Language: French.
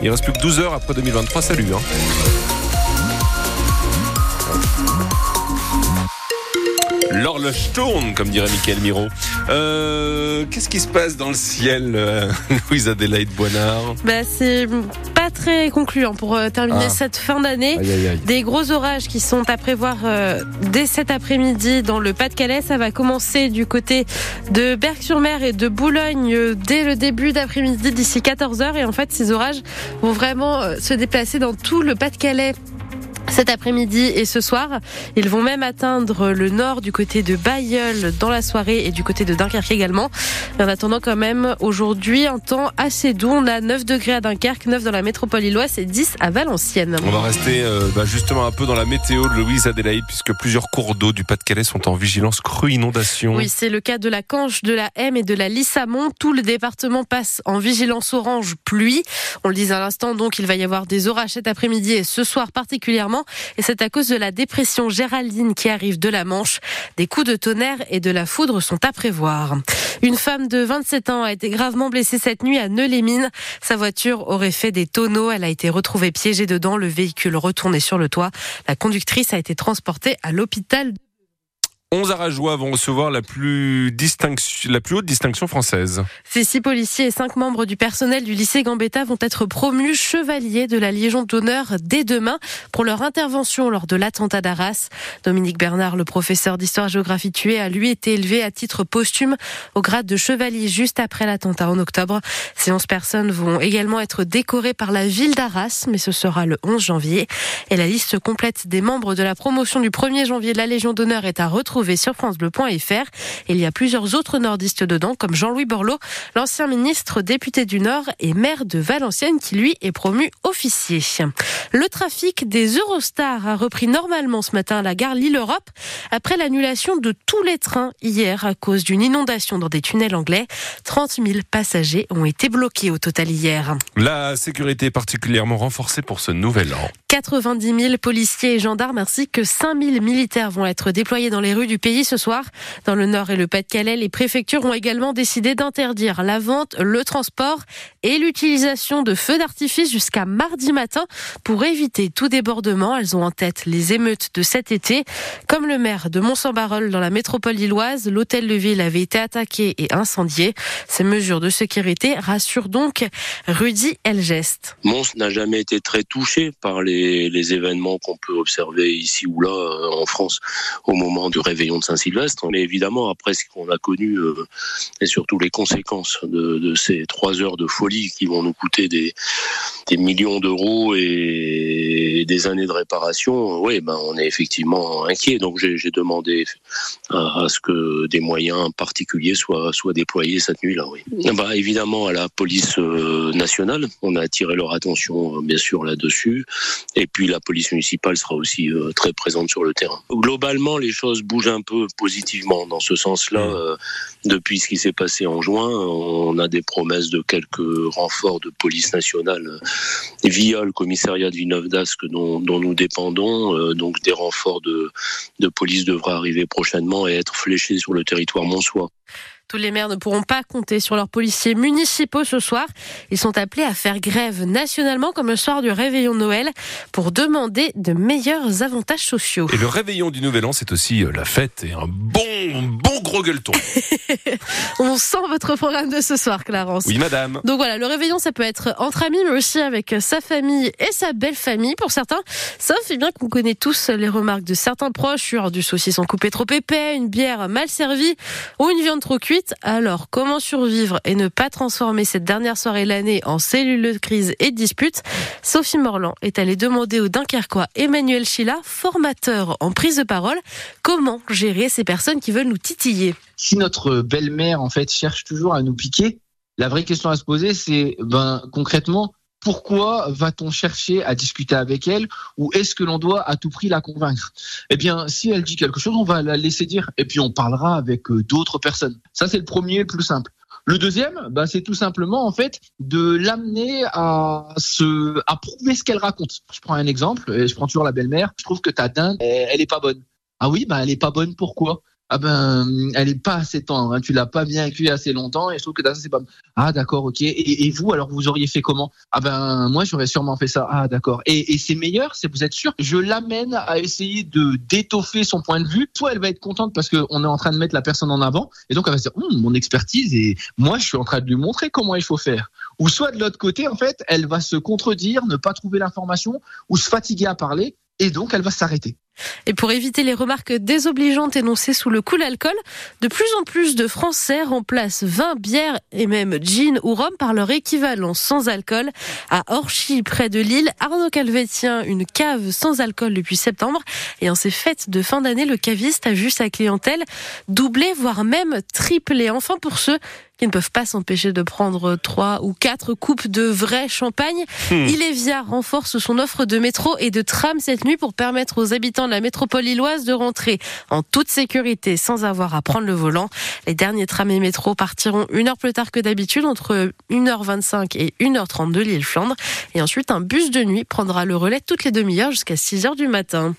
Il reste plus que 12 heures après 2023. Salut. Hein. L'horloge tourne, comme dirait Michael Miro. Euh, Qu'est-ce qui se passe dans le ciel, euh, Louise Adélaïde Boinard bah, C'est pas très concluant pour euh, terminer Ah. cette fin d'année. Des gros orages qui sont à prévoir euh, dès cet après-midi dans le Pas-de-Calais. Ça va commencer du côté de Berck-sur-Mer et de Boulogne dès le début d'après-midi d'ici 14h. Et en fait, ces orages vont vraiment se déplacer dans tout le Pas-de-Calais. Cet après-midi et ce soir, ils vont même atteindre le nord du côté de Bayeul dans la soirée et du côté de Dunkerque également. En attendant quand même aujourd'hui un temps assez doux. On a 9 degrés à Dunkerque, 9 dans la métropole lilloise et 10 à Valenciennes. On va rester euh, bah, justement un peu dans la météo de Louise Adélaïde, puisque plusieurs cours d'eau du Pas-de-Calais sont en vigilance crue inondation. Oui, c'est le cas de la Canche, de la M et de la Lissamont. Tout le département passe en vigilance orange pluie. On le disait à l'instant, donc il va y avoir des orages cet après-midi et ce soir particulièrement. Et c'est à cause de la dépression Géraldine qui arrive de la Manche. Des coups de tonnerre et de la foudre sont à prévoir. Une femme de 27 ans a été gravement blessée cette nuit à Neux-les-Mines. Sa voiture aurait fait des tonneaux. Elle a été retrouvée piégée dedans. Le véhicule retourné sur le toit. La conductrice a été transportée à l'hôpital 11 Arajois vont recevoir la plus, la plus haute distinction française. Ces six policiers et cinq membres du personnel du lycée Gambetta vont être promus chevaliers de la Légion d'honneur dès demain pour leur intervention lors de l'attentat d'Arras. Dominique Bernard, le professeur d'histoire-géographie tué, a lui été élevé à titre posthume au grade de chevalier juste après l'attentat en octobre. Ces onze personnes vont également être décorées par la ville d'Arras, mais ce sera le 11 janvier. Et la liste complète des membres de la promotion du 1er janvier de la Légion d'honneur est à retrouver sur francebleu.fr. Il y a plusieurs autres nordistes dedans, comme Jean-Louis Borloo, l'ancien ministre député du Nord et maire de Valenciennes, qui lui est promu officier. Le trafic des Eurostars a repris normalement ce matin à la gare Lille-Europe après l'annulation de tous les trains hier à cause d'une inondation dans des tunnels anglais. 30 000 passagers ont été bloqués au total hier. La sécurité est particulièrement renforcée pour ce nouvel an. 90 000 policiers et gendarmes ainsi que 5 000 militaires vont être déployés dans les rues du pays ce soir. Dans le Nord et le Pas-de-Calais, les préfectures ont également décidé d'interdire la vente, le transport et l'utilisation de feux d'artifice jusqu'à mardi matin pour éviter tout débordement. Elles ont en tête les émeutes de cet été. Comme le maire de Mont-Saint-Barreul dans la métropole lilloise, l'hôtel de ville avait été attaqué et incendié. Ces mesures de sécurité rassurent donc Rudy Elgest. Mons n'a jamais été très touché par les, les événements qu'on peut observer ici ou là euh, en France au moment du réveillon de Saint-Sylvestre. Mais évidemment, après ce qu'on a connu euh, et surtout les conséquences de, de ces trois heures de folie qui vont nous coûter des, des millions d'euros et des années de réparation, oui, ben on est effectivement inquiet. Donc j'ai demandé à, à ce que des moyens particuliers soient, soient déployés cette nuit-là. Oui. Bah, évidemment à la police euh, nationale, on a attiré leur attention euh, bien sûr là-dessus, et puis la police municipale sera aussi euh, très présente sur le terrain. Globalement, les choses bougent un peu positivement dans ce sens-là. euh, depuis ce qui s'est passé en juin, on a des promesses de quelques renforts de police nationale via le commissariat de Villeneuve-d'Ascq dont, dont nous dépendons. Euh, donc des renforts de, de police devraient arriver prochainement et être fléchés sur le territoire monsois. Tous les maires ne pourront pas compter sur leurs policiers municipaux ce soir. Ils sont appelés à faire grève nationalement comme le soir du réveillon de Noël pour demander de meilleurs avantages sociaux. Et le réveillon du Nouvel An, c'est aussi euh, la fête et un bon, bon gros gueuleton. On sent votre programme de ce soir, Clarence. Oui, madame. Donc voilà, le réveillon, ça peut être entre amis, mais aussi avec sa famille et sa belle famille pour certains. Sauf eh bien qu'on connaît tous les remarques de certains proches sur du saucisson coupé trop épais, une bière mal servie ou une viande trop cuite. Alors, comment survivre et ne pas transformer cette dernière soirée l'année en cellule de crise et de dispute? Sophie Morland est allée demander au Dunkerquois Emmanuel Chila, formateur en prise de parole, comment gérer ces personnes qui veulent nous titiller. si notre belle-mère en fait cherche toujours à nous piquer, la vraie question à se poser c'est ben concrètement pourquoi va-t-on chercher à discuter avec elle ou est-ce que l'on doit à tout prix la convaincre? Eh bien, si elle dit quelque chose, on va la laisser dire et puis on parlera avec euh, d'autres personnes. Ça c'est le premier, plus simple. Le deuxième, bah, c'est tout simplement en fait de l'amener à se à prouver ce qu'elle raconte. Je prends un exemple, je prends toujours la belle-mère. Je trouve que ta dinde, elle, elle est pas bonne. Ah oui, bah elle est pas bonne. Pourquoi? Ah ben, elle est pas assez tendre. Hein, tu l'as pas bien cuit assez longtemps et je trouve que ça c'est pas. Ah d'accord, ok. Et, vous alors vous auriez fait comment? Ah ben moi j'aurais sûrement fait ça. Ah d'accord. Et, et c'est meilleur, c'est vous êtes sûr? Je l'amène à essayer de d'étoffer son point de vue. Soit elle va être contente parce qu'on est en train de mettre la personne en avant et donc elle va se dire hum, mon expertise et moi je suis en train de lui montrer comment il faut faire. Ou soit de l'autre côté en fait elle va se contredire, ne pas trouver l'information ou se fatiguer à parler et donc elle va s'arrêter. Et pour éviter les remarques désobligeantes énoncées sous le coup d'alcool, de plus en plus de Français remplacent vin, bière et même gin ou rhum par leur équivalent sans alcool. À Orchy, près de Lille, Arnaud Calvet tient une cave sans alcool depuis septembre. Et en ces fêtes de fin d'année, le caviste a vu sa clientèle doubler, voire même tripler. Enfin, pour ceux qui ne peuvent pas s'empêcher de prendre trois ou quatre coupes de vrai champagne. Hmm. Ilévia renforce son offre de métro et de tram cette nuit pour permettre aux habitants de la métropole illoise de rentrer en toute sécurité sans avoir à prendre le volant. Les derniers trams et métros partiront une heure plus tard que d'habitude entre 1h25 et 1h30 de l'île Flandre. Et ensuite, un bus de nuit prendra le relais toutes les demi-heures jusqu'à 6h du matin.